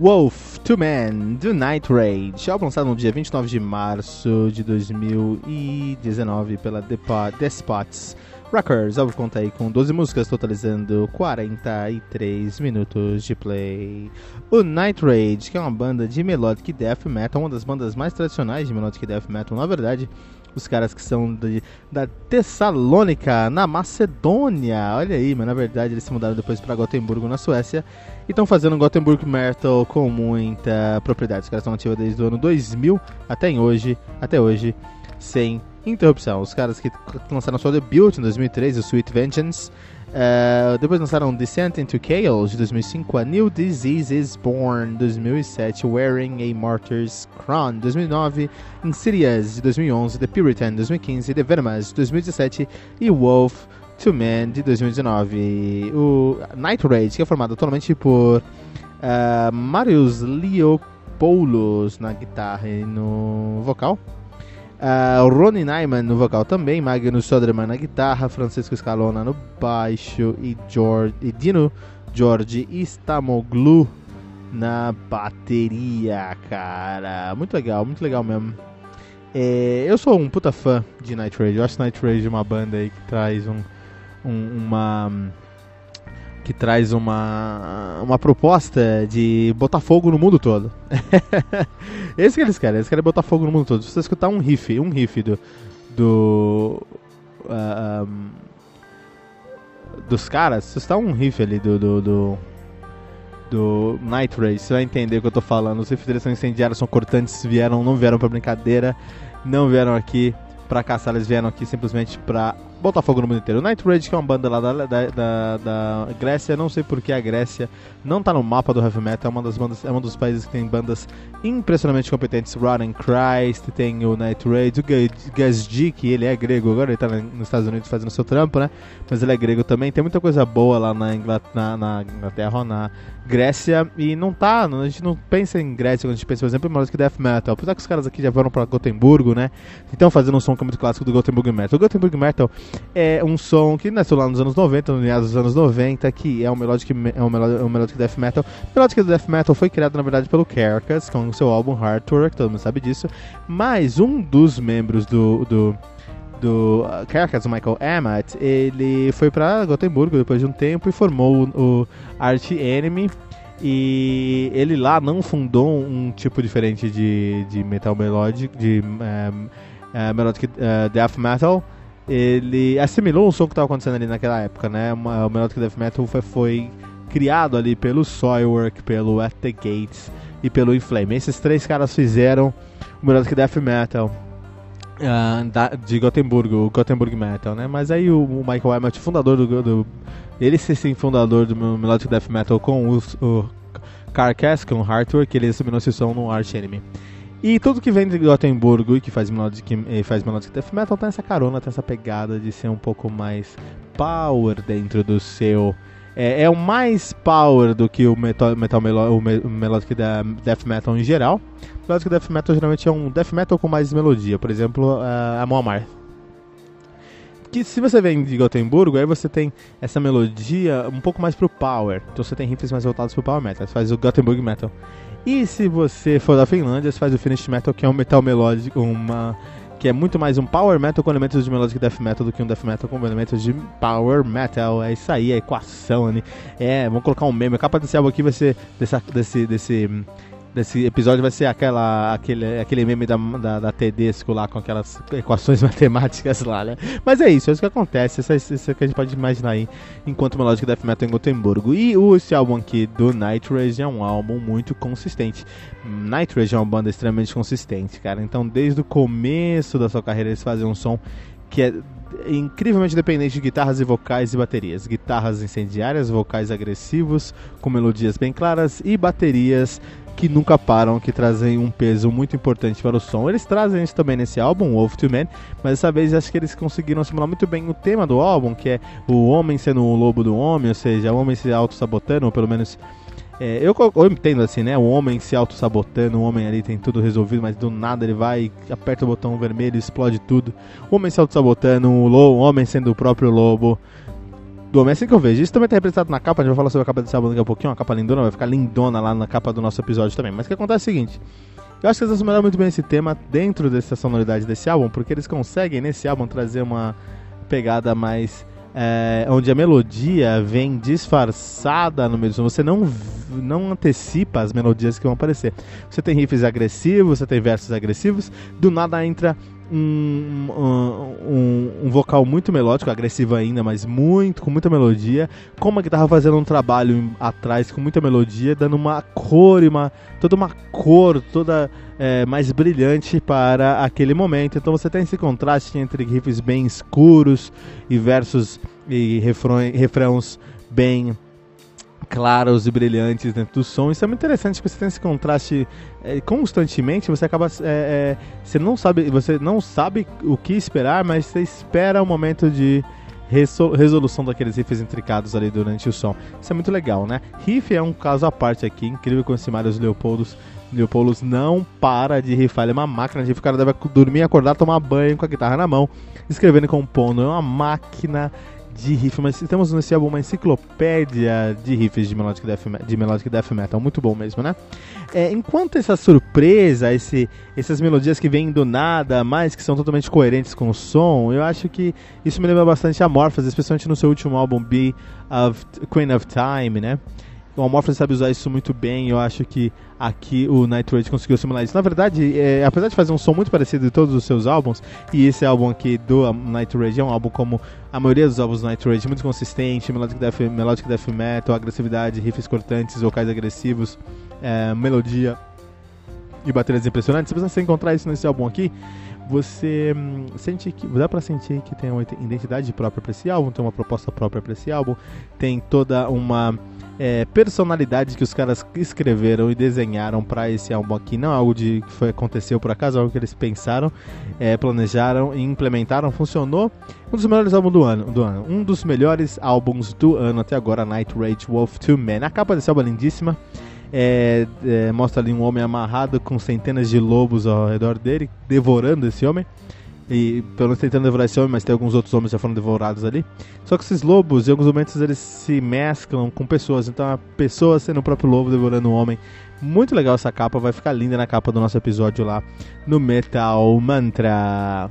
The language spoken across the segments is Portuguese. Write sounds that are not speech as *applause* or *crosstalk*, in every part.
Wolf to Man do Night Rage, álbum lançado no dia 29 de março de 2019 pela Despots Records. O álbum conta aí com 12 músicas, totalizando 43 minutos de play. O Night Rage, que é uma banda de melodic death metal, uma das bandas mais tradicionais de melodic death metal, na verdade os caras que são de, da Tessalônica, na Macedônia. Olha aí, mas na verdade eles se mudaram depois para Gotemburgo, na Suécia. E estão fazendo Gothenburg Metal com muita propriedade. Os caras estão ativos desde o ano 2000 até hoje, até hoje, sem interrupção. Os caras que lançaram seu debut em 2003, o Sweet Vengeance, Uh, depois lançaram Descent into Chaos de 2005, A New Disease is Born 2007, Wearing a Martyr's Crown 2009, Insidious de 2011, The Puritan 2015, The Venomous de 2017 e Wolf to Man de 2019. O Night Rage, que é formado atualmente por uh, Marius Leopoulos na guitarra e no vocal. Uh, Ronnie Nyman no vocal também, Magnus Soderman na guitarra, Francisco Scalona no baixo e, George, e Dino George Istamoglu na bateria, cara. Muito legal, muito legal mesmo. É, eu sou um puta fã de Night Rage. Eu acho Night Rage uma banda aí que traz um, um uma que traz uma, uma proposta de botar fogo no mundo todo. *laughs* Esse que eles querem, eles querem botar fogo no mundo todo. Se você escutar um riff, um riff do. do uh, ah, um, dos caras, se você escutar um riff ali do, do, do do Night Race, você vai entender o que eu tô falando. Os deles são incendiários, são cortantes, vieram, não vieram para brincadeira, não vieram aqui para caçar, eles vieram aqui simplesmente para botar fogo no mundo inteiro. Night Rage, que é uma banda lá da, da, da, da Grécia, não sei porque a Grécia não tá no mapa do heavy metal, é uma das bandas, é um dos países que tem bandas impressionantemente competentes. Rotten Christ, tem o Night Rage, o Gazdi, que ele é grego, agora ele tá nos Estados Unidos fazendo seu trampo, né? Mas ele é grego também, tem muita coisa boa lá na, Inglaterra, na, na Inglaterra, na Grécia, e não tá, a gente não pensa em Grécia quando a gente pensa, por exemplo, em música death metal, apesar que os caras aqui já foram pra Gotemburgo, né? Então fazendo um som que é muito clássico do Gothenburg Metal. O Gothenburg Metal é um som que nasceu lá nos anos 90, no meados dos anos 90, que é um melodic, é um melodic, um melodic death metal. Melodic death metal foi criado, na verdade, pelo Carcass, com o seu álbum Hard Tour, todo mundo sabe disso. Mas um dos membros do, do do uh, Carcass, o Michael Amott, ele foi para Gotemburgo depois de um tempo e formou o, Art Enemy. E ele lá não fundou um tipo diferente de, de metal melodic, de um, uh, melodic uh, death metal, ele assimilou o som que estava acontecendo ali naquela época, né? O Melodic Death Metal foi, foi criado ali pelo Soilwork, pelo At The Gates e pelo Inflame. Esses três caras fizeram o Melodic Death Metal uh, da, de Gothenburgo, o Gothenburg Metal, né? Mas aí o, o Michael Emmett, fundador do, do ele ser sim fundador do Melodic Death Metal com o, o Carcass, com o Hardware, ele assimilou esse som no Arch Enemy. E tudo que vem de Gothenburgo e que faz melodic, faz melodic death metal tem essa carona, tem essa pegada de ser um pouco mais power dentro do seu É, é o mais power do que o metal, metal melo, o, me, o melodic death metal em geral. O melodic death metal geralmente é um death metal com mais melodia, por exemplo, a Moamar. Que se você vem de Gotemburgo, aí você tem essa melodia um pouco mais pro power. Então você tem riffs mais voltados pro power metal. Você faz o Gothenburg metal. E se você for da Finlândia, você faz o Finnish metal, que é um metal melódico, uma que é muito mais um power metal com elementos de melodic death metal do que um death metal com elementos de power metal. É isso aí, a equação ali. É, vamos colocar um meme. A capa desse álbum aqui vai ser desse, desse, desse desse episódio vai ser aquela, aquele, aquele meme da, da, da Tedesco lá com aquelas equações *laughs* matemáticas lá, né? Mas é isso, é isso que acontece, isso, é isso que a gente pode imaginar aí enquanto uma lógica Death Metal em Gotemburgo. E esse álbum aqui do Night Rage é um álbum muito consistente. Night Rage é uma banda extremamente consistente, cara. Então, desde o começo da sua carreira, eles fazem um som que é incrivelmente dependente de guitarras e vocais e baterias. Guitarras incendiárias, vocais agressivos, com melodias bem claras e baterias que nunca param, que trazem um peso muito importante para o som. Eles trazem isso também nesse álbum, Wolf to Man, mas dessa vez acho que eles conseguiram simular muito bem o tema do álbum, que é o homem sendo o lobo do homem, ou seja, o homem se auto-sabotando, ou pelo menos é, eu, eu, entendo assim, né? O homem se auto-sabotando, o homem ali tem tudo resolvido, mas do nada ele vai, aperta o botão vermelho, explode tudo. O homem se auto-sabotando, o, o homem sendo o próprio lobo do homem. É assim que eu vejo. Isso também tá representado na capa. A gente vai falar sobre a capa desse álbum daqui a pouquinho. Uma capa lindona, vai ficar lindona lá na capa do nosso episódio também. Mas o que acontece é o seguinte. Eu acho que eles assumiram muito bem esse tema dentro dessa sonoridade desse álbum, porque eles conseguem nesse álbum trazer uma pegada mais. É, onde a melodia vem disfarçada no meio do som. Você não, não antecipa as melodias que vão aparecer. Você tem riffs agressivos, você tem versos agressivos, do nada entra um, um, um, vocal muito melódico, agressivo ainda, mas muito, com muita melodia, com uma guitarra fazendo um trabalho atrás com muita melodia, dando uma cor uma, toda uma cor toda é, mais brilhante para aquele momento. Então você tem esse contraste entre riffs bem escuros e versos e refrões, refrãos bem claros e brilhantes dentro do som. Isso é muito interessante, porque você tem esse contraste é, constantemente, você acaba. É, é, você não sabe. Você não sabe o que esperar, mas você espera o momento de resolução daqueles riffs intricados ali durante o som. Isso é muito legal, né? Riff é um caso à parte aqui, incrível com esse Marius Leopoldos. Leopoldos não para de riffar, ele é uma máquina de riff, o cara deve dormir, acordar, tomar banho com a guitarra na mão, escrevendo e compondo, é uma máquina de riff, mas temos nesse álbum uma enciclopédia de riffs de melodic death, de melodic death metal, muito bom mesmo, né? É, enquanto essa surpresa, esse, essas melodias que vêm do nada, mas que são totalmente coerentes com o som, eu acho que isso me lembra bastante a Morphos, especialmente no seu último álbum, Be of Queen of Time, né? O Amorphous sabe usar isso muito bem. Eu acho que aqui o Night Rage conseguiu simular isso. Na verdade, é, apesar de fazer um som muito parecido de todos os seus álbuns, e esse álbum aqui do Night Rage é um álbum como a maioria dos álbuns do Night Rage, muito consistente, melodic death, melodic death metal, agressividade, riffs cortantes, vocais agressivos, é, melodia e baterias impressionantes. Se você encontrar isso nesse álbum aqui, você hum, sente que dá para sentir que tem uma identidade própria para esse álbum, tem uma proposta própria para esse álbum, tem toda uma é, personalidade que os caras escreveram e desenharam para esse álbum aqui. Não é algo de, que foi, aconteceu por acaso, é algo que eles pensaram, é, planejaram e implementaram. Funcionou. Um dos melhores álbuns do ano, do ano. Um dos melhores álbuns do ano até agora, Night Rage Wolf 2 Man. A capa desse álbum é lindíssima. É, é, mostra ali um homem amarrado com centenas de lobos ao redor dele, devorando esse homem. E pelo menos tentando devorar esse homem, mas tem alguns outros homens já foram devorados ali. Só que esses lobos, em alguns momentos, eles se mesclam com pessoas. Então a pessoa sendo o próprio lobo devorando o homem. Muito legal essa capa, vai ficar linda na capa do nosso episódio lá no Metal Mantra.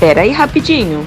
Pera aí rapidinho.